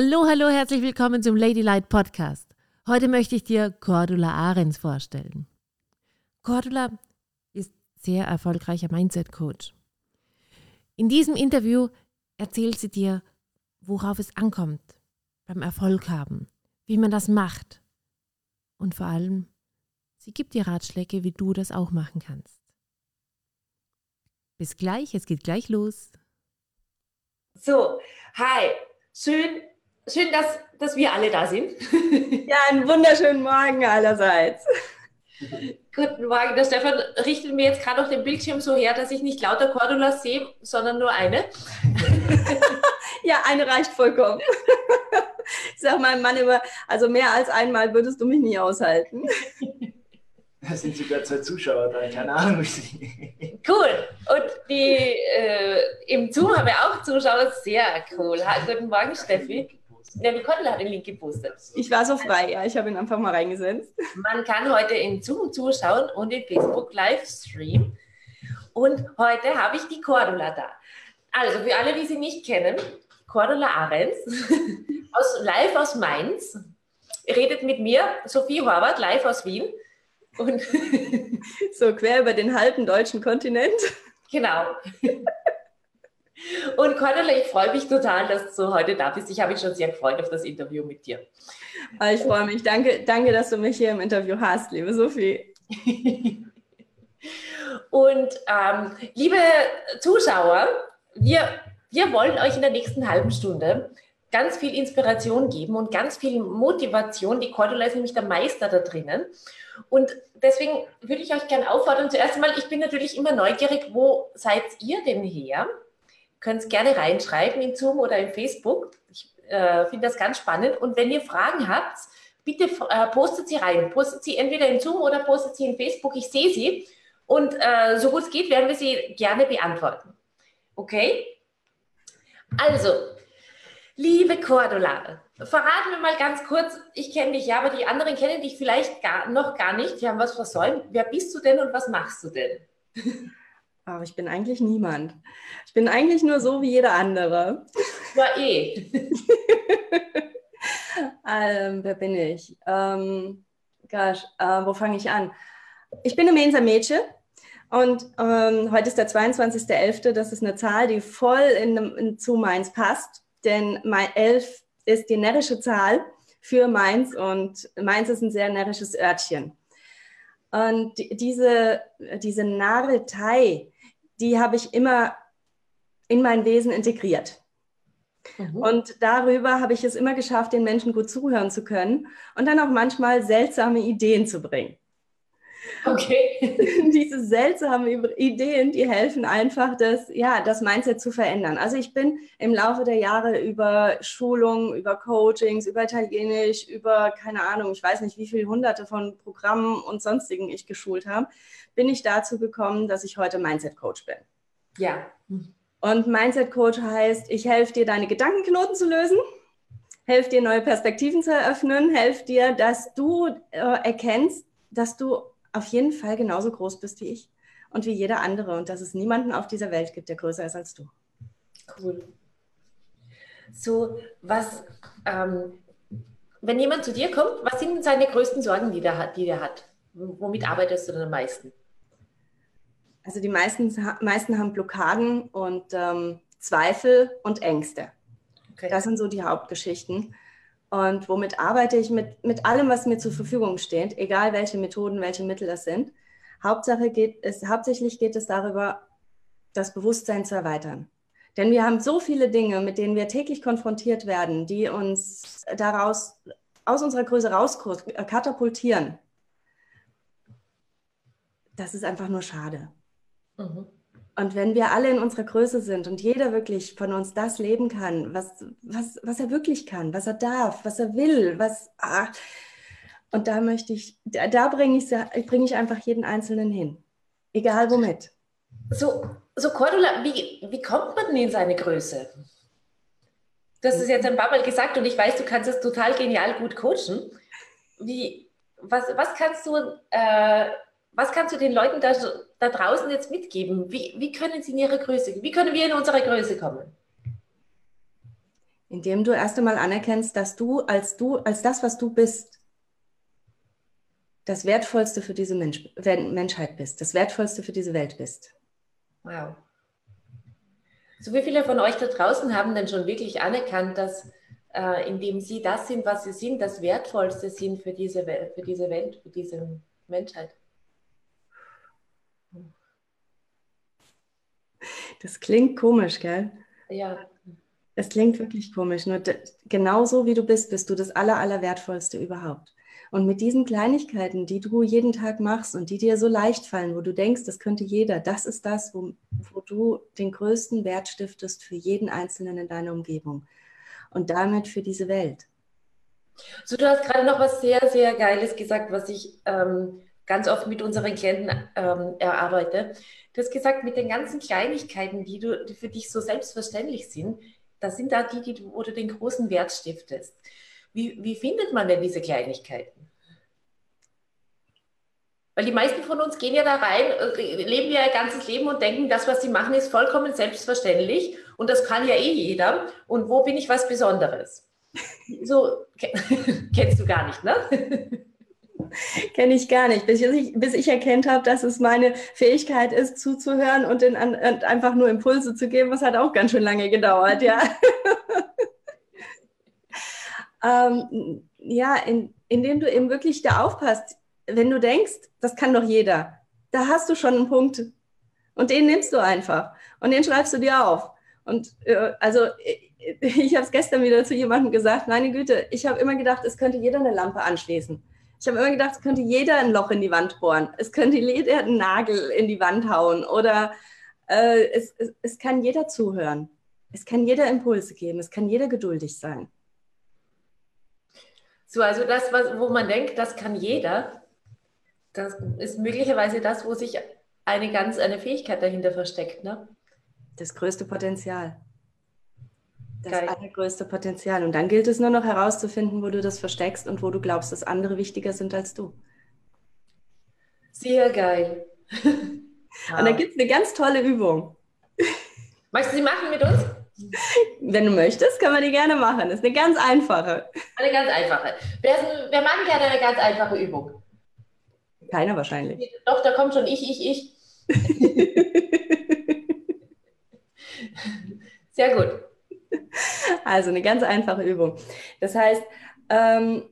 Hallo, hallo, herzlich willkommen zum Ladylight Podcast. Heute möchte ich dir Cordula Ahrens vorstellen. Cordula ist sehr erfolgreicher Mindset-Coach. In diesem Interview erzählt sie dir, worauf es ankommt beim Erfolg haben, wie man das macht und vor allem, sie gibt dir Ratschläge, wie du das auch machen kannst. Bis gleich, es geht gleich los. So, hi, schön, schön, dass, dass wir alle da sind. ja, einen wunderschönen Morgen allerseits. Guten Morgen. Der Stefan richtet mir jetzt gerade auf den Bildschirm so her, dass ich nicht lauter Cordulas sehe, sondern nur eine. ja, eine reicht vollkommen. Ich sage meinem Mann immer, also mehr als einmal würdest du mich nie aushalten. Da sind sogar zwei Zuschauer da, keine Ahnung. Cool. Und die, äh, im Zoom haben wir auch Zuschauer. Sehr cool. Ha, guten Morgen, Steffi. Ja, die hat den Link gepostet. Ich war so frei, ja. Ich habe ihn einfach mal reingesetzt. Man kann heute in Zoom zuschauen und in Facebook Livestream. Und heute habe ich die Cordula da. Also, für alle, die sie nicht kennen, Cordula Ahrens, aus, live aus Mainz, redet mit mir, Sophie Horvath, live aus Wien. Und so quer über den halben deutschen Kontinent. Genau. Und Cordula, ich freue mich total, dass du heute da bist. Ich habe mich schon sehr gefreut auf das Interview mit dir. Ah, ich freue mich. Danke, danke, dass du mich hier im Interview hast, liebe Sophie. Und ähm, liebe Zuschauer, wir, wir wollen euch in der nächsten halben Stunde ganz viel Inspiration geben und ganz viel Motivation. Die Cordula ist nämlich der Meister da drinnen. Und deswegen würde ich euch gerne auffordern, zuerst einmal, ich bin natürlich immer neugierig, wo seid ihr denn her? Könnt es gerne reinschreiben in Zoom oder in Facebook. Ich äh, finde das ganz spannend. Und wenn ihr Fragen habt, bitte äh, postet sie rein. Postet sie entweder in Zoom oder postet sie in Facebook. Ich sehe sie. Und äh, so gut es geht, werden wir sie gerne beantworten. Okay? Also, liebe Cordula, verraten wir mal ganz kurz, ich kenne dich ja, aber die anderen kennen dich vielleicht gar, noch gar nicht. Die haben was versäumt. Wer bist du denn und was machst du denn? Aber ich bin eigentlich niemand. Ich bin eigentlich nur so wie jeder andere. Ja, eh. ähm, wer bin ich? Ähm, gosh, äh, wo fange ich an? Ich bin eine Mensa Mädchen und ähm, heute ist der 22.11. Das ist eine Zahl, die voll in, in, zu Mainz passt, denn mein 11 ist die närrische Zahl für Mainz und Mainz ist ein sehr närrisches Örtchen. Und diese, diese Narretei, die habe ich immer in mein Wesen integriert. Mhm. Und darüber habe ich es immer geschafft, den Menschen gut zuhören zu können und dann auch manchmal seltsame Ideen zu bringen. Okay. Diese seltsamen Ideen, die helfen einfach, das, ja, das Mindset zu verändern. Also ich bin im Laufe der Jahre über Schulungen, über Coachings, über Italienisch, über, keine Ahnung, ich weiß nicht, wie viele hunderte von Programmen und sonstigen ich geschult habe, bin ich dazu gekommen, dass ich heute Mindset-Coach bin. Ja. Und Mindset-Coach heißt, ich helfe dir, deine Gedankenknoten zu lösen, helfe dir, neue Perspektiven zu eröffnen, helfe dir, dass du äh, erkennst, dass du auf jeden Fall genauso groß bist wie ich und wie jeder andere und dass es niemanden auf dieser Welt gibt, der größer ist als du. Cool. So, was, ähm, wenn jemand zu dir kommt, was sind seine größten Sorgen, die der hat? Die der hat? Womit arbeitest du denn am meisten? Also die meisten, meisten haben Blockaden und ähm, Zweifel und Ängste. Okay. Das sind so die Hauptgeschichten. Und womit arbeite ich? Mit, mit allem, was mir zur Verfügung steht, egal welche Methoden, welche Mittel das sind. Hauptsache geht es, hauptsächlich geht es darüber, das Bewusstsein zu erweitern. Denn wir haben so viele Dinge, mit denen wir täglich konfrontiert werden, die uns daraus aus unserer Größe raus katapultieren. Das ist einfach nur schade. Mhm. Und wenn wir alle in unserer Größe sind und jeder wirklich von uns das leben kann, was, was, was er wirklich kann, was er darf, was er will, was. Ah, und da möchte ich, da, da bringe ich, bring ich einfach jeden Einzelnen hin. Egal womit. So, so Cordula, wie, wie kommt man denn in seine Größe? Das ist jetzt ein paar Mal gesagt und ich weiß, du kannst es total genial gut coachen. Wie, was, was kannst du äh, was kannst du den Leuten da, da draußen jetzt mitgeben? Wie, wie können sie in ihre Größe, wie können wir in unsere Größe kommen? Indem du erst einmal anerkennst, dass du als du, als das, was du bist, das Wertvollste für diese Mensch Menschheit bist, das Wertvollste für diese Welt bist. Wow. So wie viele von euch da draußen haben denn schon wirklich anerkannt, dass äh, indem sie das sind, was sie sind, das Wertvollste sind für diese, für diese Welt, für diese Menschheit? Das klingt komisch, gell? Ja. Das klingt wirklich komisch. Nur genauso wie du bist, bist du das Aller, Allerwertvollste überhaupt. Und mit diesen Kleinigkeiten, die du jeden Tag machst und die dir so leicht fallen, wo du denkst, das könnte jeder, das ist das, wo, wo du den größten Wert stiftest für jeden Einzelnen in deiner Umgebung und damit für diese Welt. So, du hast gerade noch was sehr, sehr Geiles gesagt, was ich ähm, ganz oft mit unseren Klienten ähm, erarbeite. Du hast gesagt, mit den ganzen Kleinigkeiten, die, du, die für dich so selbstverständlich sind, das sind da die, die du, wo du den großen Wert stiftest. Wie, wie findet man denn diese Kleinigkeiten? Weil die meisten von uns gehen ja da rein, äh, leben ja ihr ganzes Leben und denken, das, was sie machen, ist vollkommen selbstverständlich und das kann ja eh jeder. Und wo bin ich was Besonderes? So kennst du gar nicht, ne? Kenne ich gar nicht, bis ich, bis ich erkennt habe, dass es meine Fähigkeit ist, zuzuhören und, in, und einfach nur Impulse zu geben. Das hat auch ganz schön lange gedauert, ja. ähm, ja, in, indem du eben wirklich da aufpasst, wenn du denkst, das kann doch jeder, da hast du schon einen Punkt. Und den nimmst du einfach und den schreibst du dir auf. Und äh, also ich habe es gestern wieder zu jemandem gesagt, meine Güte, ich habe immer gedacht, es könnte jeder eine Lampe anschließen. Ich habe immer gedacht, es könnte jeder ein Loch in die Wand bohren. Es könnte jeder einen Nagel in die Wand hauen oder äh, es, es, es kann jeder zuhören. Es kann jeder Impulse geben. Es kann jeder geduldig sein. So, also das, was, wo man denkt, das kann jeder, das ist möglicherweise das, wo sich eine ganz eine Fähigkeit dahinter versteckt, ne? Das größte Potenzial. Das Geil. allergrößte Potenzial. Und dann gilt es nur noch herauszufinden, wo du das versteckst und wo du glaubst, dass andere wichtiger sind als du. Sehr geil. Und da gibt es eine ganz tolle Übung. Magst du sie machen mit uns? Wenn du möchtest, können wir die gerne machen. Das ist eine ganz einfache. Eine ganz einfache. Wer, wer mag gerne eine ganz einfache Übung? Keiner wahrscheinlich. Doch, da kommt schon ich, ich, ich. Sehr gut. Also eine ganz einfache Übung. Das heißt, ähm,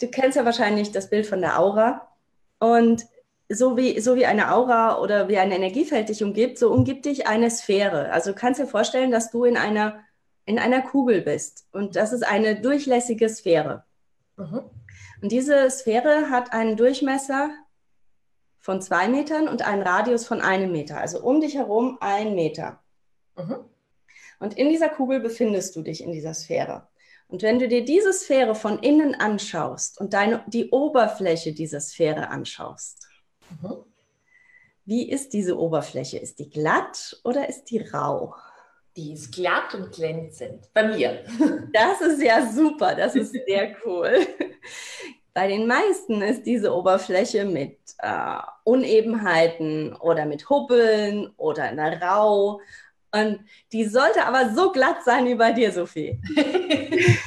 du kennst ja wahrscheinlich das Bild von der Aura. Und so wie, so wie eine Aura oder wie ein Energiefeld dich umgibt, so umgibt dich eine Sphäre. Also du kannst dir vorstellen, dass du in einer, in einer Kugel bist. Und das ist eine durchlässige Sphäre. Mhm. Und diese Sphäre hat einen Durchmesser von zwei Metern und einen Radius von einem Meter. Also um dich herum ein Meter. Mhm. Und in dieser Kugel befindest du dich in dieser Sphäre. Und wenn du dir diese Sphäre von innen anschaust und deine, die Oberfläche dieser Sphäre anschaust, mhm. wie ist diese Oberfläche? Ist die glatt oder ist die rau? Die ist glatt und glänzend. Bei mir. Das ist ja super, das ist sehr cool. Bei den meisten ist diese Oberfläche mit äh, Unebenheiten oder mit Hubbeln oder einer Rau und die sollte aber so glatt sein wie bei dir, Sophie.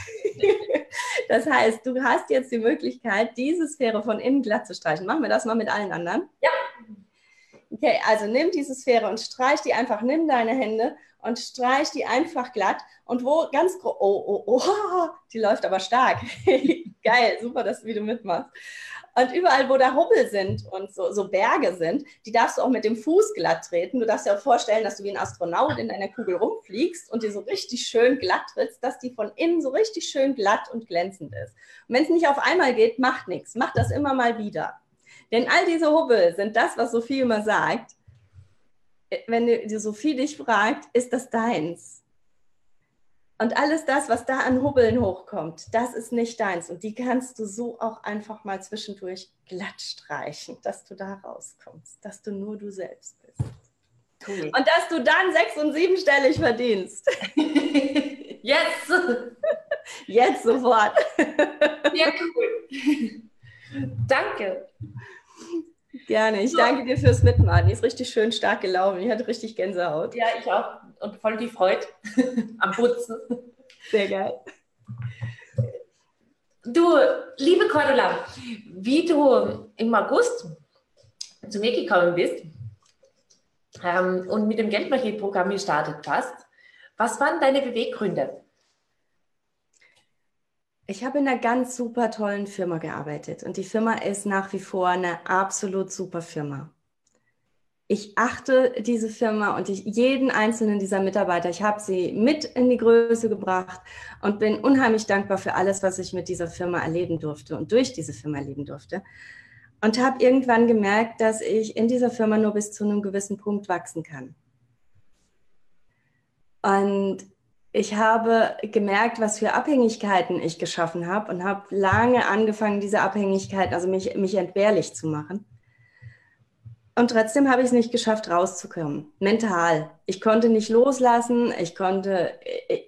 das heißt, du hast jetzt die Möglichkeit, diese Sphäre von innen glatt zu streichen. Machen wir das mal mit allen anderen? Ja. Okay, also nimm diese Sphäre und streich die einfach, nimm deine Hände und streich die einfach glatt. Und wo ganz groß, oh, oh, oh, die läuft aber stark. Geil, super, dass du wieder mitmachst. Und überall, wo da Hubbel sind und so, so, Berge sind, die darfst du auch mit dem Fuß glatt treten. Du darfst dir auch vorstellen, dass du wie ein Astronaut in deiner Kugel rumfliegst und die so richtig schön glatt trittst, dass die von innen so richtig schön glatt und glänzend ist. Und wenn es nicht auf einmal geht, macht nichts. Mach das immer mal wieder. Denn all diese Hubbel sind das, was Sophie immer sagt. Wenn die Sophie dich fragt, ist das deins? Und alles das, was da an Hubbeln hochkommt, das ist nicht deins. Und die kannst du so auch einfach mal zwischendurch glatt streichen, dass du da rauskommst, dass du nur du selbst bist. Cool. Und dass du dann sechs- und siebenstellig verdienst. Jetzt! Jetzt sofort. Ja, cool. Danke. Gerne. Ich danke dir fürs Mitmachen. Die ist richtig schön stark gelaufen. Ich hatte richtig Gänsehaut. Ja, ich auch. Und voll die Freude am Putzen. Sehr geil. Du, liebe Cordula, wie du im August zu mir gekommen bist ähm, und mit dem Geldmagie-Programm gestartet hast, was waren deine Beweggründe? Ich habe in einer ganz super tollen Firma gearbeitet und die Firma ist nach wie vor eine absolut super Firma. Ich achte diese Firma und ich, jeden einzelnen dieser Mitarbeiter, ich habe sie mit in die Größe gebracht und bin unheimlich dankbar für alles, was ich mit dieser Firma erleben durfte und durch diese Firma erleben durfte. Und habe irgendwann gemerkt, dass ich in dieser Firma nur bis zu einem gewissen Punkt wachsen kann. Und ich habe gemerkt, was für Abhängigkeiten ich geschaffen habe und habe lange angefangen, diese Abhängigkeiten, also mich, mich entbehrlich zu machen. Und trotzdem habe ich es nicht geschafft, rauszukommen. Mental. Ich konnte nicht loslassen. Ich konnte, äh,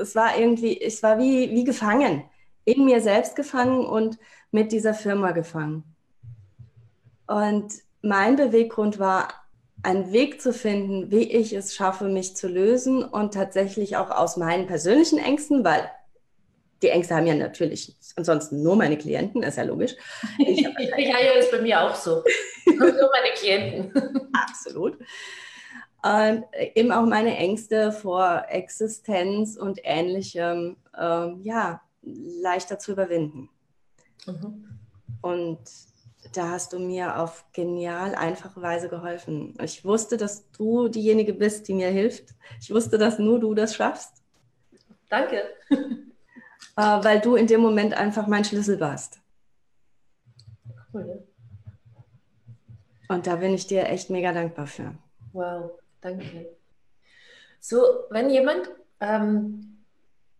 es war irgendwie, es war wie, wie gefangen. In mir selbst gefangen und mit dieser Firma gefangen. Und mein Beweggrund war, einen Weg zu finden, wie ich es schaffe, mich zu lösen und tatsächlich auch aus meinen persönlichen Ängsten, weil die Ängste haben ja natürlich ansonsten nur meine Klienten, ist ja logisch. Ich ja, ja, ist bei mir auch so. nur meine Klienten. Absolut. Und eben auch meine Ängste vor Existenz und ähnlichem, ähm, ja, leichter zu überwinden. Mhm. Und da hast du mir auf genial einfache Weise geholfen. Ich wusste, dass du diejenige bist, die mir hilft. Ich wusste, dass nur du das schaffst. Danke. Äh, weil du in dem Moment einfach mein Schlüssel warst. Cool. Und da bin ich dir echt mega dankbar für. Wow, danke. So, wenn jemand, ähm,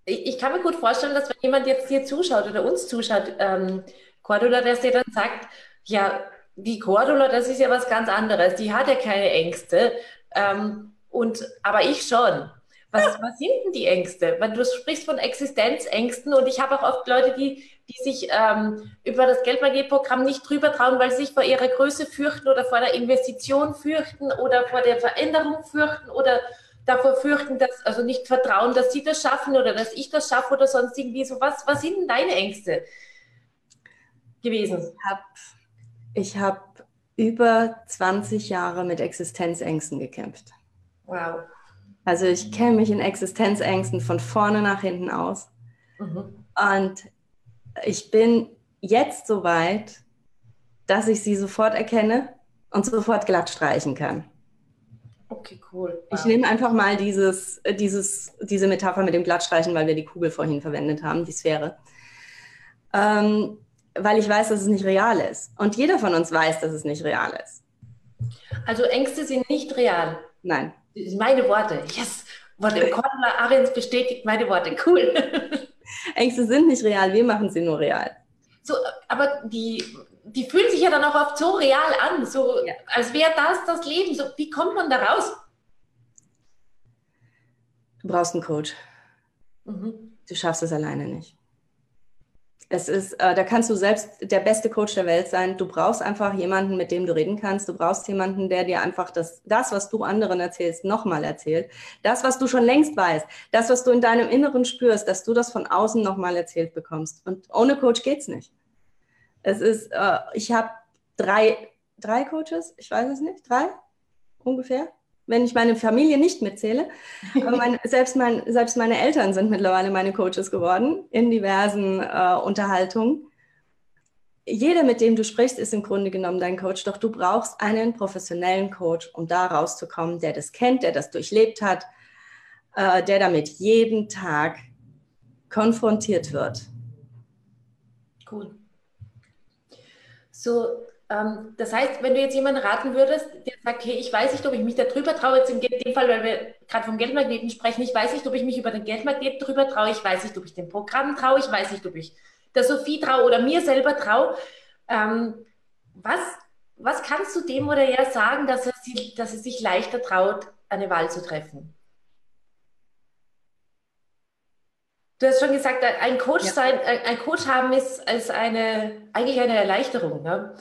ich, ich, kann mir gut vorstellen, dass wenn jemand jetzt hier zuschaut oder uns zuschaut, ähm, Cordula, dass der dann sagt, ja, die Cordula, das ist ja was ganz anderes. Die hat ja keine Ängste. Ähm, und, aber ich schon. Was, was sind denn die Ängste? Weil du sprichst von Existenzängsten und ich habe auch oft Leute, die, die sich ähm, über das Geldmagie-Programm nicht drüber trauen, weil sie sich vor ihrer Größe fürchten oder vor der Investition fürchten oder vor der Veränderung fürchten oder davor fürchten, dass, also nicht vertrauen, dass sie das schaffen oder dass ich das schaffe oder sonst irgendwie so. Was, was sind denn deine Ängste gewesen? Ich habe ich hab über 20 Jahre mit Existenzängsten gekämpft. Wow. Also ich kenne mich in Existenzängsten von vorne nach hinten aus. Mhm. Und ich bin jetzt so weit, dass ich sie sofort erkenne und sofort glatt streichen kann. Okay, cool. Wow. Ich nehme einfach mal dieses, dieses, diese Metapher mit dem Glattstreichen, weil wir die Kugel vorhin verwendet haben, die Sphäre. Ähm, weil ich weiß, dass es nicht real ist. Und jeder von uns weiß, dass es nicht real ist. Also Ängste sind nicht real. Nein meine Worte. Yes! Worte. Cordula Ahrens bestätigt meine Worte. Cool. Ängste sind nicht real, wir machen sie nur real. So, aber die, die fühlen sich ja dann auch oft so real an, so ja. als wäre das das Leben. So, wie kommt man da raus? Du brauchst einen Coach. Mhm. Du schaffst es alleine nicht. Es ist, äh, da kannst du selbst der beste Coach der Welt sein. Du brauchst einfach jemanden, mit dem du reden kannst. Du brauchst jemanden, der dir einfach das, das was du anderen erzählst, nochmal erzählt. Das, was du schon längst weißt, das, was du in deinem Inneren spürst, dass du das von außen nochmal erzählt bekommst. Und ohne Coach geht's nicht. Es ist, äh, ich habe drei, drei Coaches, ich weiß es nicht, drei ungefähr wenn ich meine Familie nicht mitzähle. Mein, selbst, mein, selbst meine Eltern sind mittlerweile meine Coaches geworden in diversen äh, Unterhaltungen. Jeder, mit dem du sprichst, ist im Grunde genommen dein Coach, doch du brauchst einen professionellen Coach, um da rauszukommen, der das kennt, der das durchlebt hat, äh, der damit jeden Tag konfrontiert wird. Cool. So, das heißt, wenn du jetzt jemanden raten würdest, der sagt, hey, ich weiß nicht, ob ich mich da drüber traue, jetzt in dem Fall, weil wir gerade vom Geldmagneten sprechen, ich weiß nicht, ob ich mich über den Geldmagneten drüber traue, ich weiß nicht, ob ich dem Programm traue, ich weiß nicht, ob ich der Sophie traue oder mir selber traue. Ähm, was, was kannst du dem oder ja sagen, dass er, sich, dass er sich leichter traut, eine Wahl zu treffen? Du hast schon gesagt, ein Coach ja. sein, ein Coach haben ist, ist eine, eigentlich eine Erleichterung. Ne?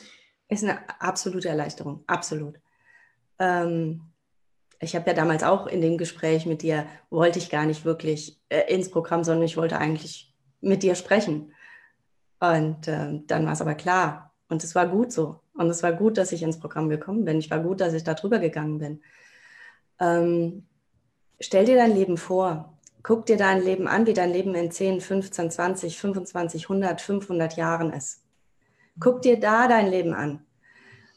Ist eine absolute Erleichterung, absolut. Ähm, ich habe ja damals auch in dem Gespräch mit dir, wollte ich gar nicht wirklich äh, ins Programm, sondern ich wollte eigentlich mit dir sprechen. Und äh, dann war es aber klar. Und es war gut so. Und es war gut, dass ich ins Programm gekommen bin. Ich war gut, dass ich da drüber gegangen bin. Ähm, stell dir dein Leben vor. Guck dir dein Leben an, wie dein Leben in 10, 15, 20, 25, 100, 500 Jahren ist. Guck dir da dein Leben an.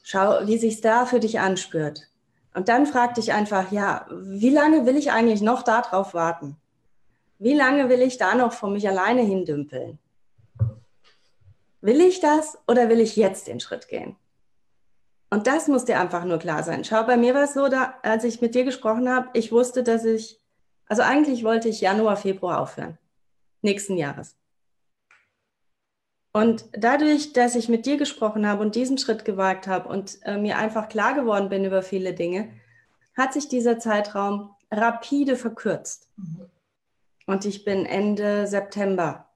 Schau, wie sich da für dich anspürt. Und dann frag dich einfach, ja, wie lange will ich eigentlich noch darauf warten? Wie lange will ich da noch vor mich alleine hindümpeln? Will ich das oder will ich jetzt den Schritt gehen? Und das muss dir einfach nur klar sein. Schau, bei mir war es so, da, als ich mit dir gesprochen habe, ich wusste, dass ich, also eigentlich wollte ich Januar, Februar aufhören. Nächsten Jahres. Und dadurch, dass ich mit dir gesprochen habe und diesen Schritt gewagt habe und äh, mir einfach klar geworden bin über viele Dinge, hat sich dieser Zeitraum rapide verkürzt. Mhm. Und ich bin Ende September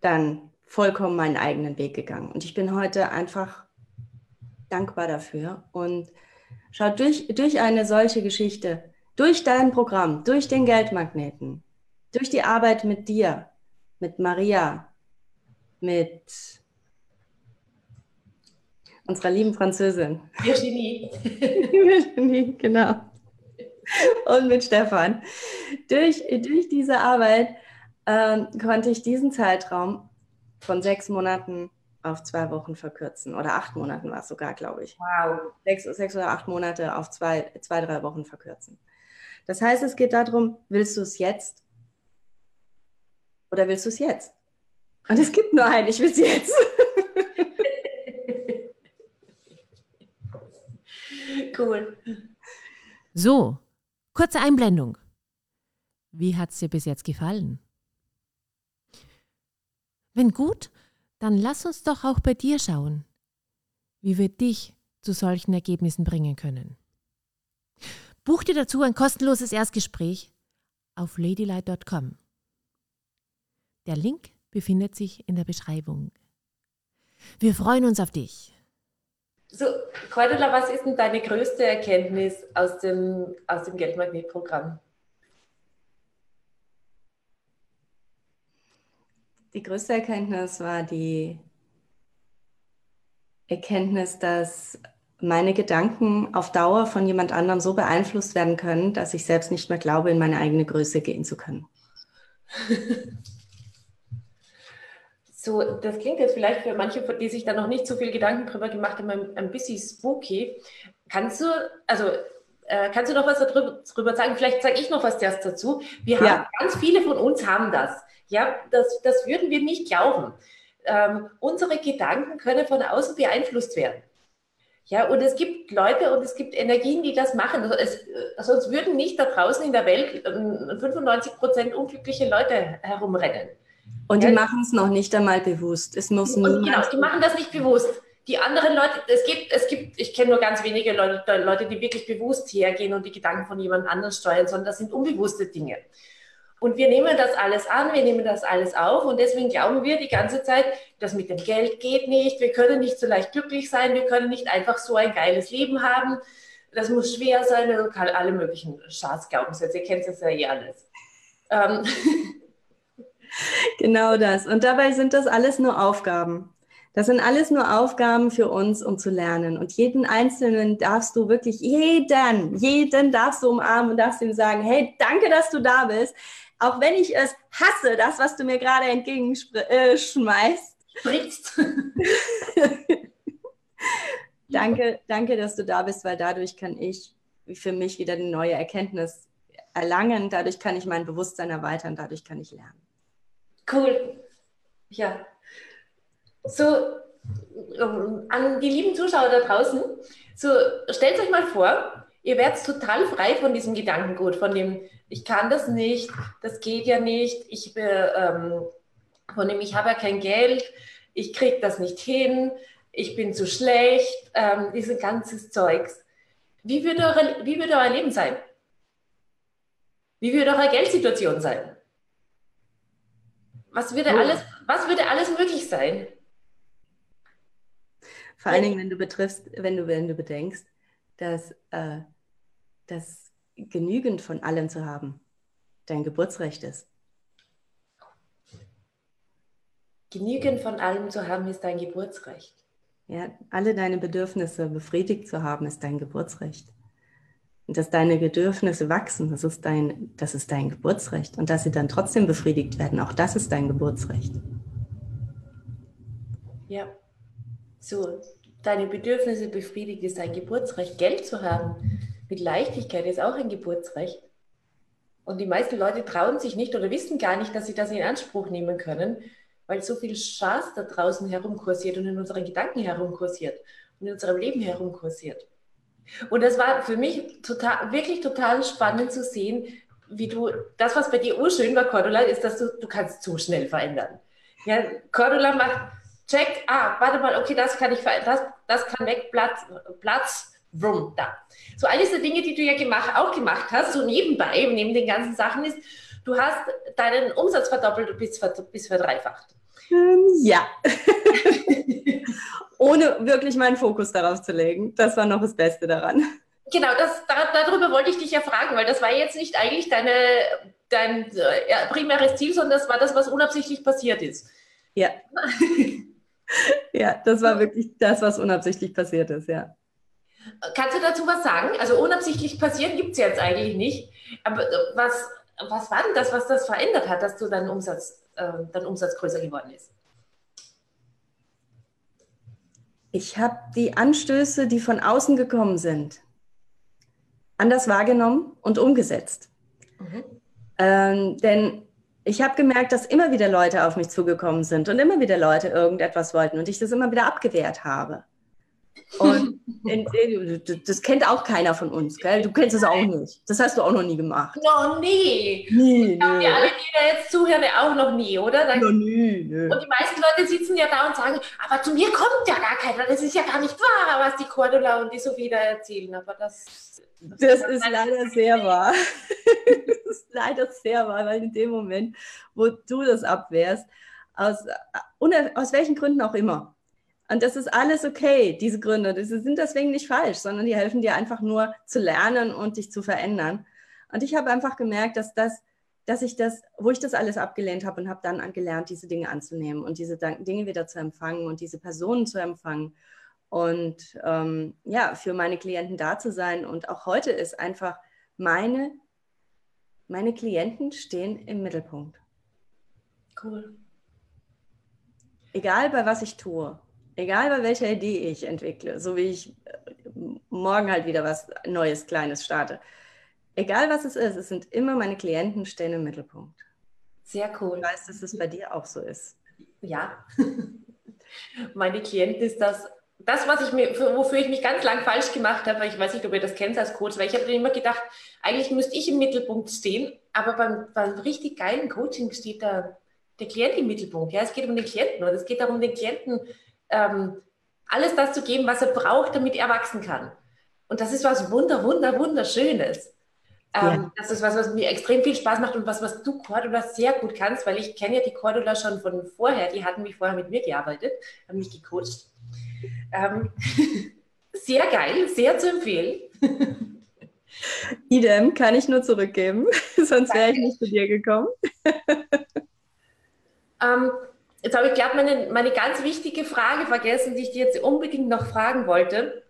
dann vollkommen meinen eigenen Weg gegangen. Und ich bin heute einfach dankbar dafür. Und schau, durch, durch eine solche Geschichte, durch dein Programm, durch den Geldmagneten, durch die Arbeit mit dir, mit Maria, mit unserer lieben Französin. Virginie. Virginie, genau. Und mit Stefan. Durch, durch diese Arbeit ähm, konnte ich diesen Zeitraum von sechs Monaten auf zwei Wochen verkürzen. Oder acht Monaten war es sogar, glaube ich. Wow. Sechs, sechs oder acht Monate auf zwei, zwei, drei Wochen verkürzen. Das heißt, es geht darum, willst du es jetzt oder willst du es jetzt? Und es gibt nur einen, ich will es jetzt. cool. So, kurze Einblendung. Wie hat es dir bis jetzt gefallen? Wenn gut, dann lass uns doch auch bei dir schauen, wie wir dich zu solchen Ergebnissen bringen können. Buch dir dazu ein kostenloses Erstgespräch auf ladylite.com. Der Link befindet sich in der Beschreibung. Wir freuen uns auf dich. So, Cordula, was ist denn deine größte Erkenntnis aus dem, aus dem Geldmagnetprogramm? Die größte Erkenntnis war die Erkenntnis, dass meine Gedanken auf Dauer von jemand anderem so beeinflusst werden können, dass ich selbst nicht mehr glaube, in meine eigene Größe gehen zu können. So, das klingt jetzt vielleicht für manche, die sich da noch nicht so viel Gedanken drüber gemacht haben, ein, bisschen spooky. Kannst du, also äh, kannst du noch was darüber, sagen? Vielleicht sage ich noch was erst dazu. Wir ja. haben, ganz viele von uns haben das. Ja, das, das würden wir nicht glauben. Ähm, unsere Gedanken können von außen beeinflusst werden. Ja, und es gibt Leute und es gibt Energien, die das machen. Also es, sonst würden nicht da draußen in der Welt 95 ähm, Prozent unglückliche Leute herumrennen. Und die ja. machen es noch nicht einmal bewusst. Es muss und genau, die machen das nicht bewusst. Die anderen Leute, es gibt, es gibt, ich kenne nur ganz wenige Leute, Leute, die wirklich bewusst hergehen und die Gedanken von jemand anderem steuern, sondern das sind unbewusste Dinge. Und wir nehmen das alles an, wir nehmen das alles auf und deswegen glauben wir die ganze Zeit, das mit dem Geld geht nicht, wir können nicht so leicht glücklich sein, wir können nicht einfach so ein geiles Leben haben, das muss schwer sein, also alle möglichen Schadensglaubenssätze, ihr kennt das ja eh alles. Ähm, Genau das. Und dabei sind das alles nur Aufgaben. Das sind alles nur Aufgaben für uns, um zu lernen. Und jeden Einzelnen darfst du wirklich, jeden, jeden darfst du umarmen und darfst ihm sagen, hey, danke, dass du da bist. Auch wenn ich es hasse, das, was du mir gerade entgegenschmeißt. Spritzt. danke, danke, dass du da bist, weil dadurch kann ich für mich wieder eine neue Erkenntnis erlangen. Dadurch kann ich mein Bewusstsein erweitern, dadurch kann ich lernen. Cool. Ja. So, um, an die lieben Zuschauer da draußen, so stellt euch mal vor, ihr werdet total frei von diesem Gedankengut, von dem, ich kann das nicht, das geht ja nicht, ich, ähm, von dem, ich habe ja kein Geld, ich kriege das nicht hin, ich bin zu schlecht, ähm, dieses ganzes Zeugs. Wie würde, eure, wie würde euer Leben sein? Wie würde eure Geldsituation sein? Was würde, alles, was würde alles möglich sein? Vor allen Dingen, wenn du betriffst, wenn du, wenn du bedenkst, dass äh, dass genügend von allem zu haben dein Geburtsrecht ist. Genügend von allem zu haben ist dein Geburtsrecht. Ja, alle deine Bedürfnisse befriedigt zu haben, ist dein Geburtsrecht. Dass deine Bedürfnisse wachsen, das ist dein, das ist dein Geburtsrecht. Und dass sie dann trotzdem befriedigt werden, auch das ist dein Geburtsrecht. Ja, so, deine Bedürfnisse befriedigt ist dein Geburtsrecht. Geld zu haben mit Leichtigkeit ist auch ein Geburtsrecht. Und die meisten Leute trauen sich nicht oder wissen gar nicht, dass sie das in Anspruch nehmen können, weil so viel Schatz da draußen herumkursiert und in unseren Gedanken herumkursiert und in unserem Leben herumkursiert. Und das war für mich total, wirklich total spannend zu sehen, wie du, das, was bei dir urschön war, Cordula, ist, dass du, du kannst zu schnell verändern. Ja, Cordula macht, check, ah, warte mal, okay, das kann ich verändern, das, das kann weg, Platz, Platz, Wrum, da. So eines der Dinge, die du ja gemacht, auch gemacht hast, so nebenbei, neben den ganzen Sachen, ist, du hast deinen Umsatz verdoppelt bis, bis verdreifacht. Ähm, ja. Ohne wirklich meinen Fokus darauf zu legen. Das war noch das Beste daran. Genau, das, darüber wollte ich dich ja fragen, weil das war jetzt nicht eigentlich deine, dein äh, primäres Ziel, sondern das war das, was unabsichtlich passiert ist. Ja. ja, das war wirklich das, was unabsichtlich passiert ist, ja. Kannst du dazu was sagen? Also unabsichtlich passieren gibt es jetzt eigentlich nicht. Aber äh, was, was war denn das, was das verändert hat, dass du dein Umsatz, äh, dein Umsatz größer geworden ist? Ich habe die Anstöße, die von außen gekommen sind, anders wahrgenommen und umgesetzt. Mhm. Ähm, denn ich habe gemerkt, dass immer wieder Leute auf mich zugekommen sind und immer wieder Leute irgendetwas wollten und ich das immer wieder abgewehrt habe. Und in, das kennt auch keiner von uns, gell? Du kennst es auch nicht. Das hast du auch noch nie gemacht. Noch nie. Nie. Ich glaube, die alle, die da jetzt zuhören, auch noch nie, oder? Dann, noch nie. Nee. Und die meisten Leute sitzen ja da und sagen, aber zu mir kommt ja gar keiner. Das ist ja gar nicht wahr, was die Cordula und die Sophie da erzählen. Aber das. Das, das ist leider sehr wahr. das ist leider sehr wahr, weil in dem Moment, wo du das abwehrst, aus, aus welchen Gründen auch immer, und das ist alles okay, diese Gründe. Die sind deswegen nicht falsch, sondern die helfen dir einfach nur zu lernen und dich zu verändern. Und ich habe einfach gemerkt, dass das, dass ich das, wo ich das alles abgelehnt habe und habe dann gelernt, diese Dinge anzunehmen und diese Dinge wieder zu empfangen und diese Personen zu empfangen und ähm, ja, für meine Klienten da zu sein. Und auch heute ist einfach meine, meine Klienten stehen im Mittelpunkt. Cool. Egal bei was ich tue. Egal bei welcher Idee ich entwickle, so wie ich äh, morgen halt wieder was Neues, Kleines starte. Egal was es ist, es sind immer meine Klienten stehen im Mittelpunkt. Sehr cool. Ich weiß, dass es bei dir auch so ist. Ja. meine Klienten ist das, das, was ich mir, wofür ich mich ganz lang falsch gemacht habe, ich weiß nicht, ob ihr das kennt als Coach, weil ich habe immer gedacht, eigentlich müsste ich im Mittelpunkt stehen, aber beim, beim richtig geilen Coaching steht da der Klient im Mittelpunkt. Ja, es geht um den Klienten und es geht darum, den Klienten ähm, alles das zu geben, was er braucht, damit er wachsen kann. Und das ist was wunder, wunder, wunderschönes. Ähm, ja. Das ist was, was mir extrem viel Spaß macht und was, was du, Cordula, sehr gut kannst, weil ich kenne ja die Cordula schon von vorher. Die hatten mich vorher mit mir gearbeitet, haben mich gecoacht. Ähm, sehr geil, sehr zu empfehlen. Idem kann ich nur zurückgeben, sonst wäre ich nicht zu dir gekommen. ähm, Jetzt habe ich, glaube meine, meine ganz wichtige Frage vergessen, die ich dir jetzt unbedingt noch fragen wollte.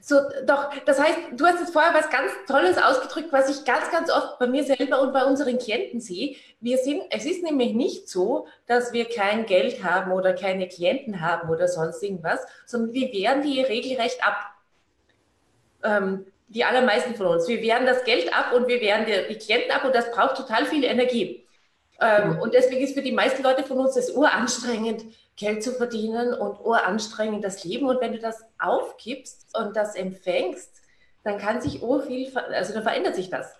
So, doch, das heißt, du hast jetzt vorher was ganz Tolles ausgedrückt, was ich ganz, ganz oft bei mir selber und bei unseren Klienten sehe. Wir sind, es ist nämlich nicht so, dass wir kein Geld haben oder keine Klienten haben oder sonst irgendwas, sondern wir wehren die regelrecht ab. Ähm, die allermeisten von uns. Wir wehren das Geld ab und wir wehren die, die Klienten ab und das braucht total viel Energie. Ähm, und deswegen ist für die meisten Leute von uns das uranstrengend, Geld zu verdienen und uranstrengend das Leben. Und wenn du das aufgibst und das empfängst, dann kann sich viel, also dann verändert sich das.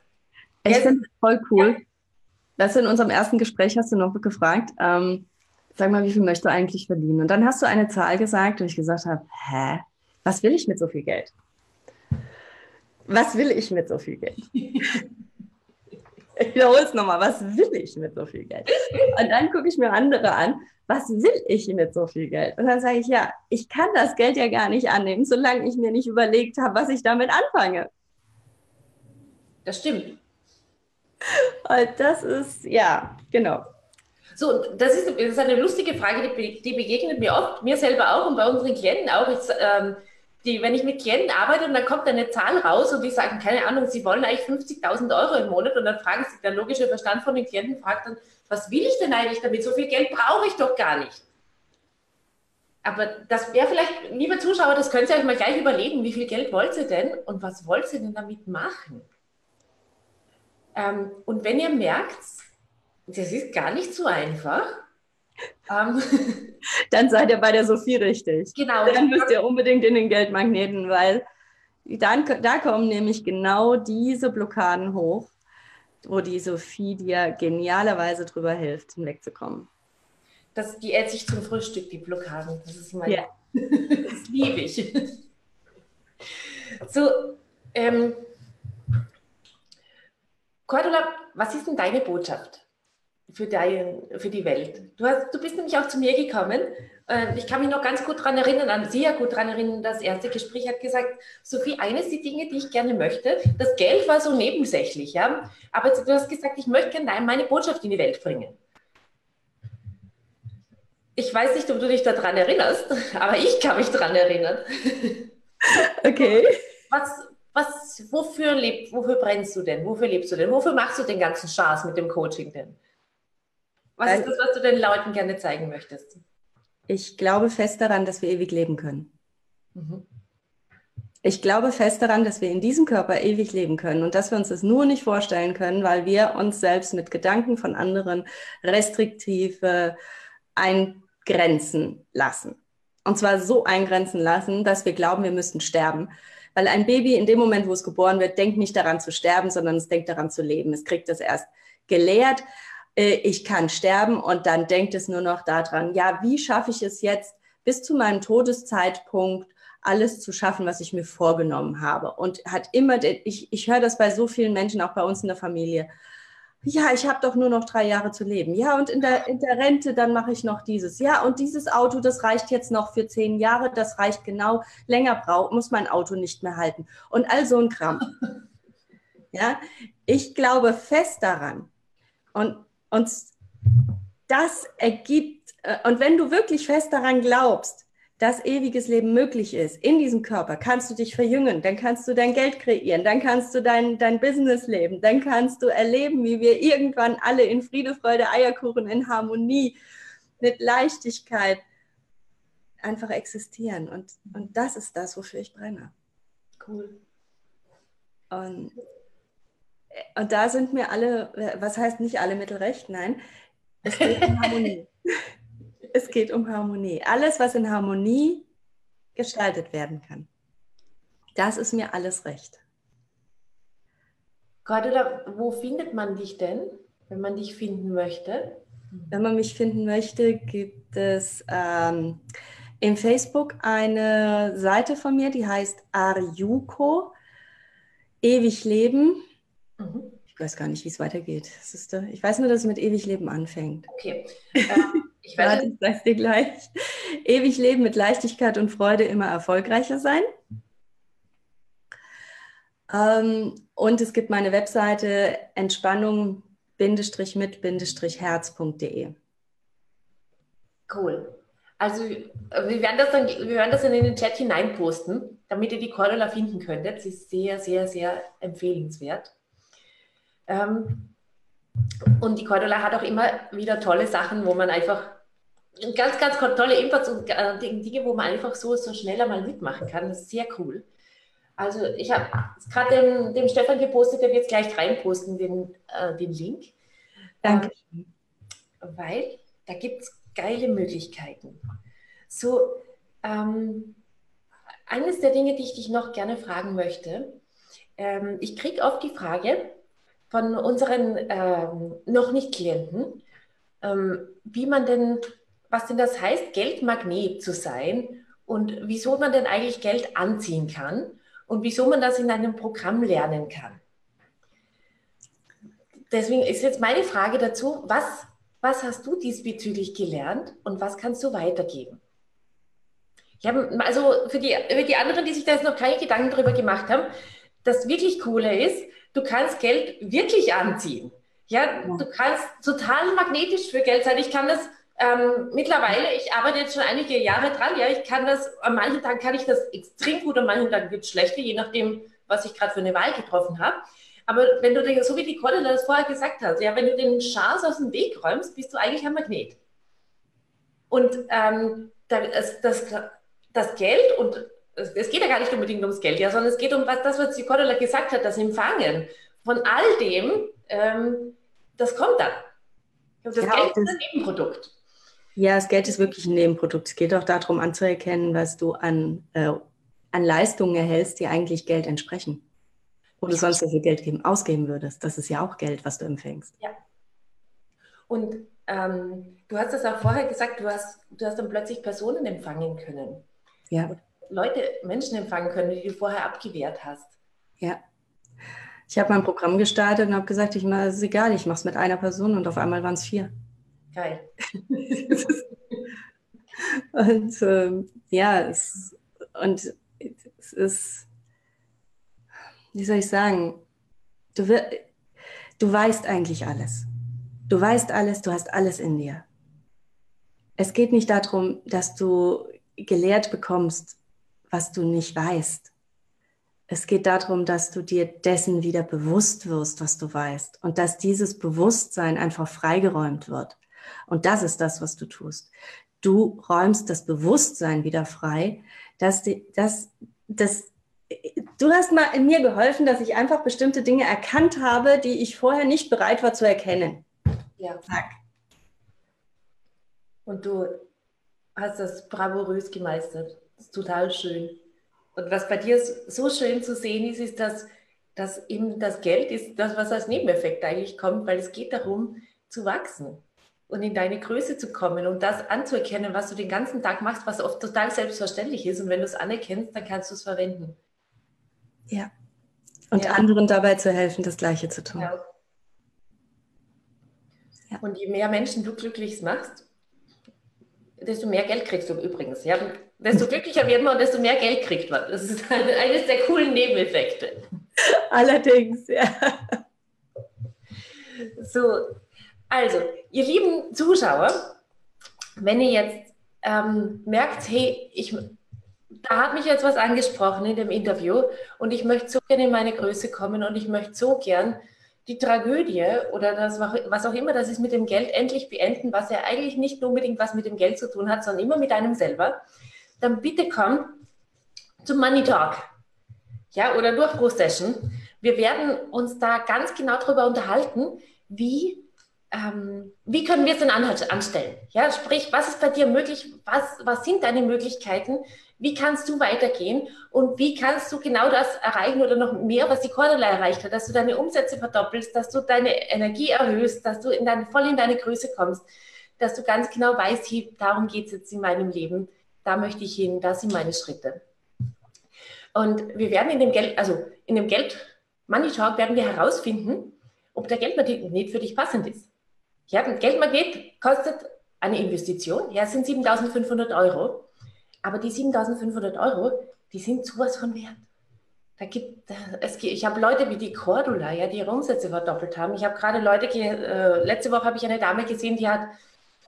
Ich finde voll cool. Ja. Das in unserem ersten Gespräch hast du noch gefragt, ähm, sag mal, wie viel möchtest du eigentlich verdienen? Und dann hast du eine Zahl gesagt und ich gesagt habe, hä, was will ich mit so viel Geld? Was will ich mit so viel Geld? Ich wiederhole es nochmal, was will ich mit so viel Geld? Und dann gucke ich mir andere an, was will ich mit so viel Geld? Und dann sage ich, ja, ich kann das Geld ja gar nicht annehmen, solange ich mir nicht überlegt habe, was ich damit anfange. Das stimmt. Und das ist, ja, genau. So, das ist, das ist eine lustige Frage, die, die, begegnet mir oft, mir selber auch und bei unseren Klienten auch. Ich, ähm, die, wenn ich mit Klienten arbeite und dann kommt eine Zahl raus und die sagen, keine Ahnung, sie wollen eigentlich 50.000 Euro im Monat und dann fragen sich, der logische Verstand von den Klienten fragt dann, was will ich denn eigentlich damit? So viel Geld brauche ich doch gar nicht. Aber das wäre vielleicht, liebe Zuschauer, das könnt ihr euch mal gleich überlegen, wie viel Geld wollt ihr denn und was wollt ihr denn damit machen? Ähm, und wenn ihr merkt, das ist gar nicht so einfach, ähm, dann seid ihr bei der Sophie richtig. Genau. Dann müsst ihr unbedingt in den Geldmagneten, weil dann, da kommen nämlich genau diese Blockaden hoch, wo die Sophie dir genialerweise drüber hilft, zum wegzukommen. Das, die esse ich zum Frühstück, die Blockaden. Das ist mein, yeah. das liebe ich. So, ähm, Cordula, was ist denn deine Botschaft? Für, dein, für die Welt. Du, hast, du bist nämlich auch zu mir gekommen. Äh, ich kann mich noch ganz gut daran erinnern, an sehr gut daran erinnern, das erste Gespräch hat gesagt, Sophie, eines der Dinge, die ich gerne möchte, das Geld war so nebensächlich, ja, aber du hast gesagt, ich möchte gerne meine Botschaft in die Welt bringen. Ich weiß nicht, ob du dich daran erinnerst, aber ich kann mich daran erinnern. Okay. Was, was, wofür, leb, wofür brennst du denn? Wofür lebst du denn? Wofür machst du den ganzen Spaß mit dem Coaching denn? Was ist das, was du den Leuten gerne zeigen möchtest? Ich glaube fest daran, dass wir ewig leben können. Mhm. Ich glaube fest daran, dass wir in diesem Körper ewig leben können und dass wir uns das nur nicht vorstellen können, weil wir uns selbst mit Gedanken von anderen restriktiv äh, eingrenzen lassen. Und zwar so eingrenzen lassen, dass wir glauben, wir müssten sterben. Weil ein Baby in dem Moment, wo es geboren wird, denkt nicht daran zu sterben, sondern es denkt daran zu leben. Es kriegt das erst gelehrt äh, ich kann sterben und dann denkt es nur noch daran, ja, wie schaffe ich es jetzt bis zu meinem Todeszeitpunkt alles zu schaffen, was ich mir vorgenommen habe. Und hat immer, ich, ich höre das bei so vielen Menschen, auch bei uns in der Familie. Ja, ich habe doch nur noch drei Jahre zu leben. Ja, und in der, in der Rente, dann mache ich noch dieses. Ja, und dieses Auto, das reicht jetzt noch für zehn Jahre, das reicht genau. Länger braucht, muss mein Auto nicht mehr halten. Und all so ein Kram. Ja, ich glaube fest daran. Und und das ergibt, äh, und wenn du wirklich fest daran glaubst, dass ewiges Leben möglich ist in diesem Körper, kannst du dich verjüngen, dann kannst du dein Geld kreieren, dann kannst du dein, dein Business leben, dann kannst du erleben, wie wir irgendwann alle in Friede, Freude, Eierkuchen, in Harmonie, mit Leichtigkeit einfach existieren. Und, und das ist das, wofür ich brenne. Cool. Und und da sind mir alle, was heißt nicht alle Mittel recht? Nein, es geht um Harmonie. es geht um Harmonie. Alles, was in Harmonie gestaltet werden kann. Das ist mir alles recht. Cordula, wo findet man dich denn, wenn man dich finden möchte? Wenn man mich finden möchte, gibt es ähm, im Facebook eine Seite von mir, die heißt Arjuko, ewig leben. Mhm. Ich weiß gar nicht, wie es weitergeht. Ist, ich weiß nur, dass es mit ewig Leben anfängt. Okay. Ähm, ich werde ja, sag's dir gleich. Ewig leben mit Leichtigkeit und Freude immer erfolgreicher sein. Ähm, und es gibt meine Webseite entspannung-mit-herz.de. Cool. Also wir werden das dann, wir werden das dann in den Chat hineinposten, damit ihr die Cordula finden könntet. Sie ist sehr, sehr, sehr empfehlenswert. Ähm, und die Cordula hat auch immer wieder tolle Sachen, wo man einfach ganz, ganz tolle Inputs und äh, Dinge, wo man einfach so, so schneller mal mitmachen kann. Das ist sehr cool. Also ich habe gerade dem, dem, Stefan gepostet, der wird gleich reinposten, den, äh, den Link. Danke. Ähm, weil da gibt es geile Möglichkeiten. So, ähm, eines der Dinge, die ich dich noch gerne fragen möchte, ähm, ich kriege oft die Frage, von unseren ähm, noch nicht Klienten, ähm, wie man denn, was denn das heißt, Geldmagnet zu sein und wieso man denn eigentlich Geld anziehen kann und wieso man das in einem Programm lernen kann. Deswegen ist jetzt meine Frage dazu, was, was hast du diesbezüglich gelernt und was kannst du weitergeben? Ich habe, also für die, für die anderen, die sich da jetzt noch keine Gedanken darüber gemacht haben, das wirklich Coole ist, du kannst Geld wirklich anziehen. Ja, du kannst total magnetisch für Geld sein. Ich kann das ähm, mittlerweile, ich arbeite jetzt schon einige Jahre dran, ja, ich kann das, an manchen Tagen kann ich das extrem gut, an manchen Tagen wird es schlechter, je nachdem, was ich gerade für eine Wahl getroffen habe. Aber wenn du dir, so wie die Cordula das vorher gesagt hat, ja, wenn du den Chance aus dem Weg räumst, bist du eigentlich ein Magnet. Und ähm, das, das, das Geld und es geht ja gar nicht unbedingt ums Geld, ja, sondern es geht um was, das, was die Cordula gesagt hat, das Empfangen von all dem, ähm, das kommt dann. Das ja, Geld ist ein Nebenprodukt. Ja, das Geld ist wirklich ein Nebenprodukt. Es geht auch darum anzuerkennen, was du an, äh, an Leistungen erhältst, die eigentlich Geld entsprechen. Wo du sonst so viel Geld geben, ausgeben würdest. Das ist ja auch Geld, was du empfängst. Ja. Und ähm, du hast das auch vorher gesagt, du hast, du hast dann plötzlich Personen empfangen können. Ja. Leute, Menschen empfangen können, die du vorher abgewehrt hast. Ja. Ich habe mein Programm gestartet und habe gesagt, ich mache es egal, ich mache es mit einer Person und auf einmal waren es vier. Geil. und ähm, ja, es, und es ist, wie soll ich sagen, du, du weißt eigentlich alles. Du weißt alles, du hast alles in dir. Es geht nicht darum, dass du gelehrt bekommst, was du nicht weißt. Es geht darum, dass du dir dessen wieder bewusst wirst, was du weißt und dass dieses Bewusstsein einfach freigeräumt wird. Und das ist das, was du tust. Du räumst das Bewusstsein wieder frei, dass, die, dass, dass du hast mal in mir geholfen, dass ich einfach bestimmte Dinge erkannt habe, die ich vorher nicht bereit war zu erkennen. Ja. Zack. Und du hast das bravourös gemeistert. Das ist total schön. Und was bei dir so schön zu sehen ist, ist, dass, dass eben das Geld ist das, was als Nebeneffekt eigentlich kommt, weil es geht darum, zu wachsen und in deine Größe zu kommen und das anzuerkennen, was du den ganzen Tag machst, was oft total selbstverständlich ist. Und wenn du es anerkennst, dann kannst du es verwenden. Ja. Und ja. anderen dabei zu helfen, das Gleiche zu tun. Ja. Ja. Und je mehr Menschen du glücklich machst, desto mehr Geld kriegst du übrigens. Ja? Desto glücklicher wird man und desto mehr Geld kriegt man. Das ist eines der coolen Nebeneffekte. Allerdings, ja. So, also, ihr lieben Zuschauer, wenn ihr jetzt ähm, merkt, hey, ich, da hat mich jetzt was angesprochen in dem Interview und ich möchte so gerne in meine Größe kommen und ich möchte so gern die Tragödie oder das, was auch immer das ist mit dem Geld endlich beenden, was ja eigentlich nicht unbedingt was mit dem Geld zu tun hat, sondern immer mit einem selber, dann bitte komm zum Money Talk. Ja, oder Durchbruchsession. Wir werden uns da ganz genau darüber unterhalten, wie, ähm, wie können wir es denn anstellen? Ja, sprich, was ist bei dir möglich? Was, was sind deine Möglichkeiten? Wie kannst du weitergehen und wie kannst du genau das erreichen oder noch mehr, was die Cordula erreicht hat, dass du deine Umsätze verdoppelst, dass du deine Energie erhöhst, dass du in deine, voll in deine Größe kommst, dass du ganz genau weißt, hier, darum geht es jetzt in meinem Leben, da möchte ich hin, das sind meine Schritte. Und wir werden in dem Geld, also in dem Geld Money Talk werden wir herausfinden, ob der Geldmagnet für dich passend ist. Ja, ein Geldmagnet kostet eine Investition, ja, es sind 7500 Euro. Aber die 7500 Euro, die sind sowas von wert. Da gibt, es, ich habe Leute wie die Cordula, ja, die ihre Umsätze verdoppelt haben. Ich habe gerade Leute, äh, letzte Woche habe ich eine Dame gesehen, die hat,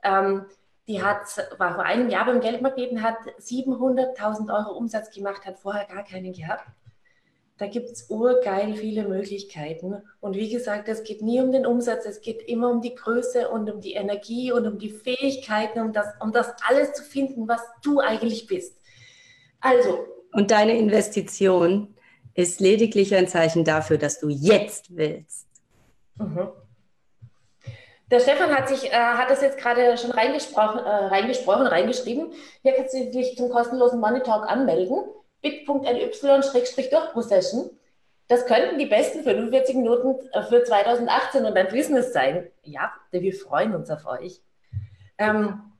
ähm, die hat, war vor einem Jahr beim Geldmagneten, hat 700.000 Euro Umsatz gemacht, hat vorher gar keinen gehabt. Da gibt es urgeil viele Möglichkeiten. Und wie gesagt, es geht nie um den Umsatz, es geht immer um die Größe und um die Energie und um die Fähigkeiten, um das, um das alles zu finden, was du eigentlich bist. Also. Und deine Investition ist lediglich ein Zeichen dafür, dass du jetzt willst. Mhm. Der Stefan hat sich, äh, hat das jetzt gerade schon reingesprochen, äh, reingesprochen, reingeschrieben. Hier kannst du dich zum kostenlosen Money Talk anmelden bit.ly-durchbruchsession. Das könnten die besten 45 Minuten äh, für 2018 und dein Business sein. Ja, wir freuen uns auf euch. Ähm,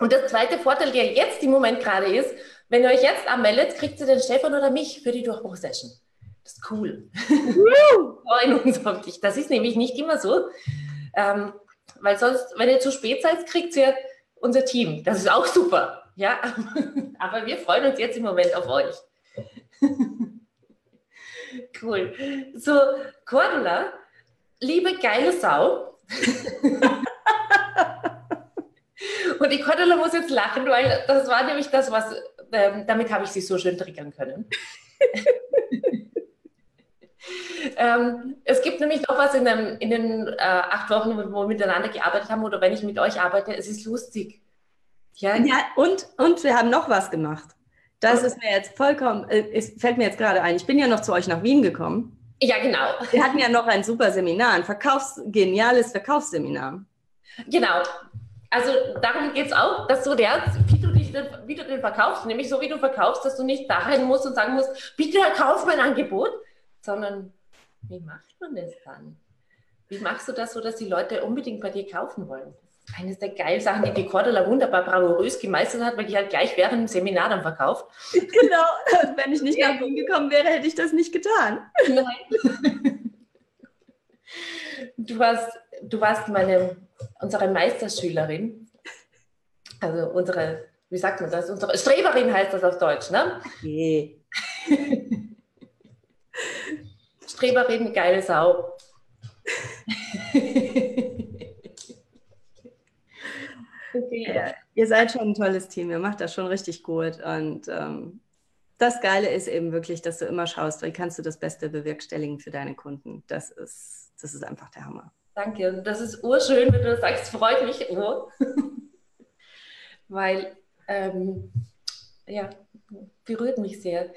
und der zweite Vorteil, der jetzt im Moment gerade ist, wenn ihr euch jetzt anmeldet, kriegt ihr den Stefan oder mich für die Durchbruchsession. Das ist cool. wir freuen uns auf dich. Das ist nämlich nicht immer so. Ähm, weil sonst, wenn ihr zu spät seid, kriegt ihr unser Team. Das ist auch super. Ja, aber wir freuen uns jetzt im Moment auf euch. Cool. So, Cordula, liebe geile Sau. Und die Cordula muss jetzt lachen, weil das war nämlich das, was, ähm, damit habe ich sie so schön triggern können. Ähm, es gibt nämlich noch was in, dem, in den äh, acht Wochen, wo wir miteinander gearbeitet haben oder wenn ich mit euch arbeite, es ist lustig. Ja, ja und, und wir haben noch was gemacht. Das ist mir jetzt vollkommen, äh, es fällt mir jetzt gerade ein. Ich bin ja noch zu euch nach Wien gekommen. Ja, genau. Wir hatten ja noch ein super Seminar, ein Verkaufs-, geniales Verkaufsseminar. Genau. Also darum geht es auch, dass du lernst, wie du, dich, wie du den verkaufst. Nämlich so, wie du verkaufst, dass du nicht dahin musst und sagen musst, bitte kauf mein Angebot, sondern wie macht man das dann? Wie machst du das so, dass die Leute unbedingt bei dir kaufen wollen? eines der geilen Sachen, die die Cordula wunderbar bravourös gemeistert hat, weil die halt gleich während dem Seminar dann verkauft. Genau, wenn ich nicht nach Wien gekommen wäre, hätte ich das nicht getan. Nein. Du warst, du warst meine, unsere Meisterschülerin, also unsere, wie sagt man das, unsere Streberin heißt das auf Deutsch, ne? Okay. Streberin, geile Sau. Okay. Ja, ihr seid schon ein tolles Team, ihr macht das schon richtig gut. Und ähm, das Geile ist eben wirklich, dass du immer schaust, wie kannst du das Beste bewerkstelligen für deine Kunden. Das ist, das ist einfach der Hammer. Danke. Das ist urschön, wenn du das sagst, freut mich nur. Weil, ähm, ja, berührt mich sehr.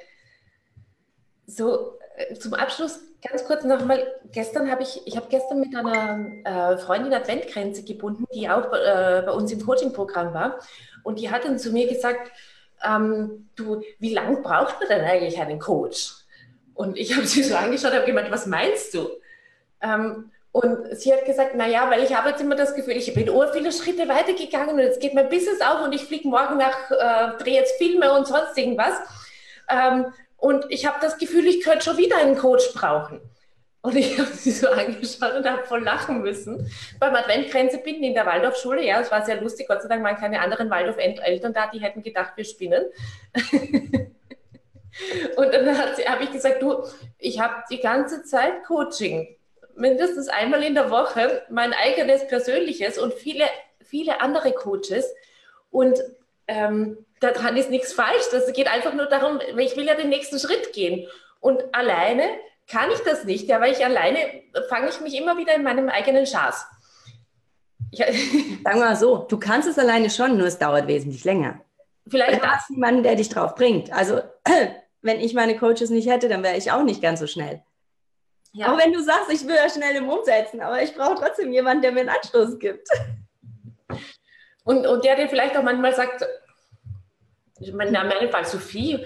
So, äh, zum Abschluss ganz kurz nochmal, gestern habe ich, ich habe gestern mit einer äh, Freundin Adventgrenze gebunden, die auch äh, bei uns im Coaching-Programm war. Und die hat dann zu mir gesagt, ähm, du, wie lange braucht man denn eigentlich einen Coach? Und ich habe sie so angeschaut und habe gemeint, was meinst du? Ähm, und sie hat gesagt, naja, weil ich habe jetzt immer das Gefühl, ich bin ur viele Schritte weitergegangen und jetzt geht mein Business auf und ich fliege morgen nach, äh, drehe jetzt Filme und sonst irgendwas. Ähm, und ich habe das Gefühl, ich könnte schon wieder einen Coach brauchen. Und ich habe sie so angeschaut und habe voll lachen müssen. Beim Adventgrenze binden in der Waldorfschule, ja, es war sehr lustig. Gott sei Dank waren keine anderen Waldorf-Eltern da, die hätten gedacht, wir spinnen. und dann habe ich gesagt, du, ich habe die ganze Zeit Coaching. Mindestens einmal in der Woche, mein eigenes persönliches und viele, viele andere Coaches. Und ähm, daran ist nichts falsch. Das geht einfach nur darum, ich will ja den nächsten Schritt gehen. Und alleine kann ich das nicht, ja, weil ich alleine fange ich mich immer wieder in meinem eigenen Schaß. Ja. Sagen wir mal so, du kannst es alleine schon, nur es dauert wesentlich länger. Vielleicht du hast jemanden, der dich drauf bringt. Also, wenn ich meine Coaches nicht hätte, dann wäre ich auch nicht ganz so schnell. Ja. Auch wenn du sagst, ich will ja schnell im Umsetzen, aber ich brauche trotzdem jemanden, der mir einen Anstoß gibt. Und, und der dir vielleicht auch manchmal sagt, ich meine, in meinem Fall Sophie,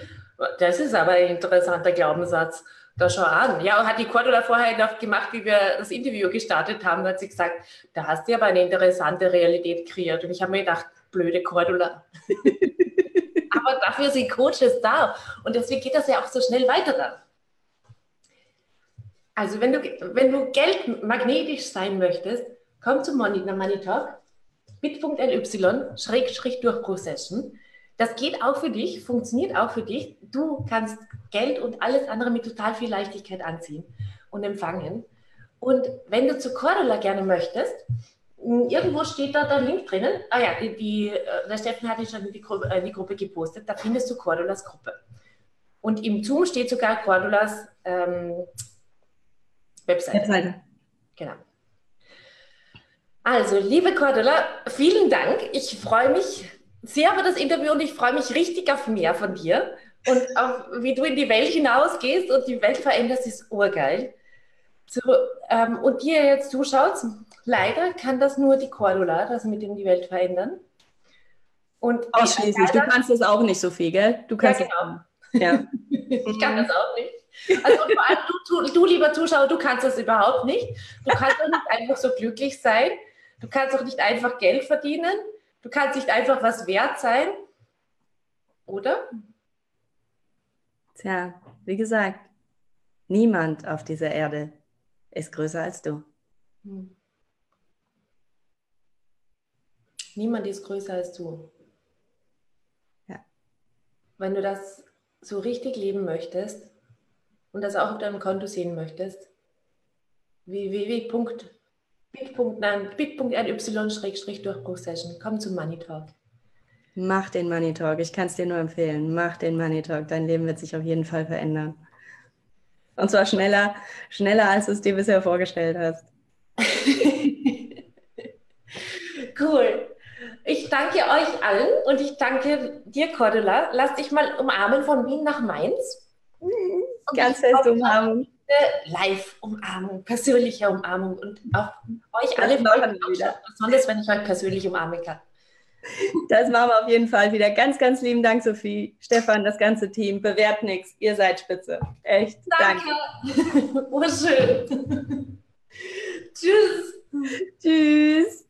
das ist aber ein interessanter Glaubenssatz. Da schau an. Ja, hat die Cordula vorher noch gemacht, wie wir das Interview gestartet haben, hat sie gesagt, da hast du aber eine interessante Realität kreiert. Und ich habe mir gedacht, blöde Cordula. aber dafür sind Coaches da. Und deswegen geht das ja auch so schnell weiter dann. Also wenn du, wenn du geldmagnetisch sein möchtest, komm zum Money, Money Talk, bit.ly, Schrägstrich Durchbruch Session. Das geht auch für dich, funktioniert auch für dich. Du kannst Geld und alles andere mit total viel Leichtigkeit anziehen und empfangen. Und wenn du zu Cordula gerne möchtest, irgendwo steht da der Link drinnen. Ah ja, die, die, äh, der Steffen hat schon in die, Gruppe, in die Gruppe gepostet. Da findest du Cordulas Gruppe. Und im Zoom steht sogar Cordulas ähm, Webseite. Webseite. Genau. Also, liebe Cordula, vielen Dank. Ich freue mich sehr über das Interview und ich freue mich richtig auf mehr von dir. Und auf, wie du in die Welt hinausgehst und die Welt veränderst, ist urgeil. So, ähm, und dir jetzt zuschaut, leider kann das nur die Cordula, das mit dem die Welt verändern. Und Ausschließlich, du kannst das auch nicht, Sophie, gell? Du kannst ja, genau. Ja. ich kann das auch nicht. Also vor allem du, du, du, lieber Zuschauer, du kannst das überhaupt nicht. Du kannst doch nicht einfach so glücklich sein. Du kannst doch nicht einfach Geld verdienen. Du kannst nicht einfach was wert sein, oder? Tja, wie gesagt, niemand auf dieser Erde ist größer als du. Hm. Niemand ist größer als du. Ja. Wenn du das so richtig leben möchtest, und das auch auf deinem Konto sehen möchtest, www.bit.ly-durchbruchsession, komm zum Money Talk. Mach den Money Talk. Ich kann es dir nur empfehlen. Mach den Money Talk. Dein Leben wird sich auf jeden Fall verändern. Und zwar schneller, schneller, als du es dir bisher vorgestellt hast. cool. Ich danke euch allen und ich danke dir, Cordula. Lass dich mal umarmen von Wien nach Mainz. Und Ganz feste Umarmung. Live-Umarmung, persönliche Umarmung und auch euch alle wieder. Besonders wenn ich euch persönlich umarmen kann. Das machen wir auf jeden Fall wieder. Ganz, ganz lieben Dank, Sophie, Stefan, das ganze Team. Bewährt nichts. Ihr seid spitze. Echt. Danke. danke. Oh, schön. Tschüss.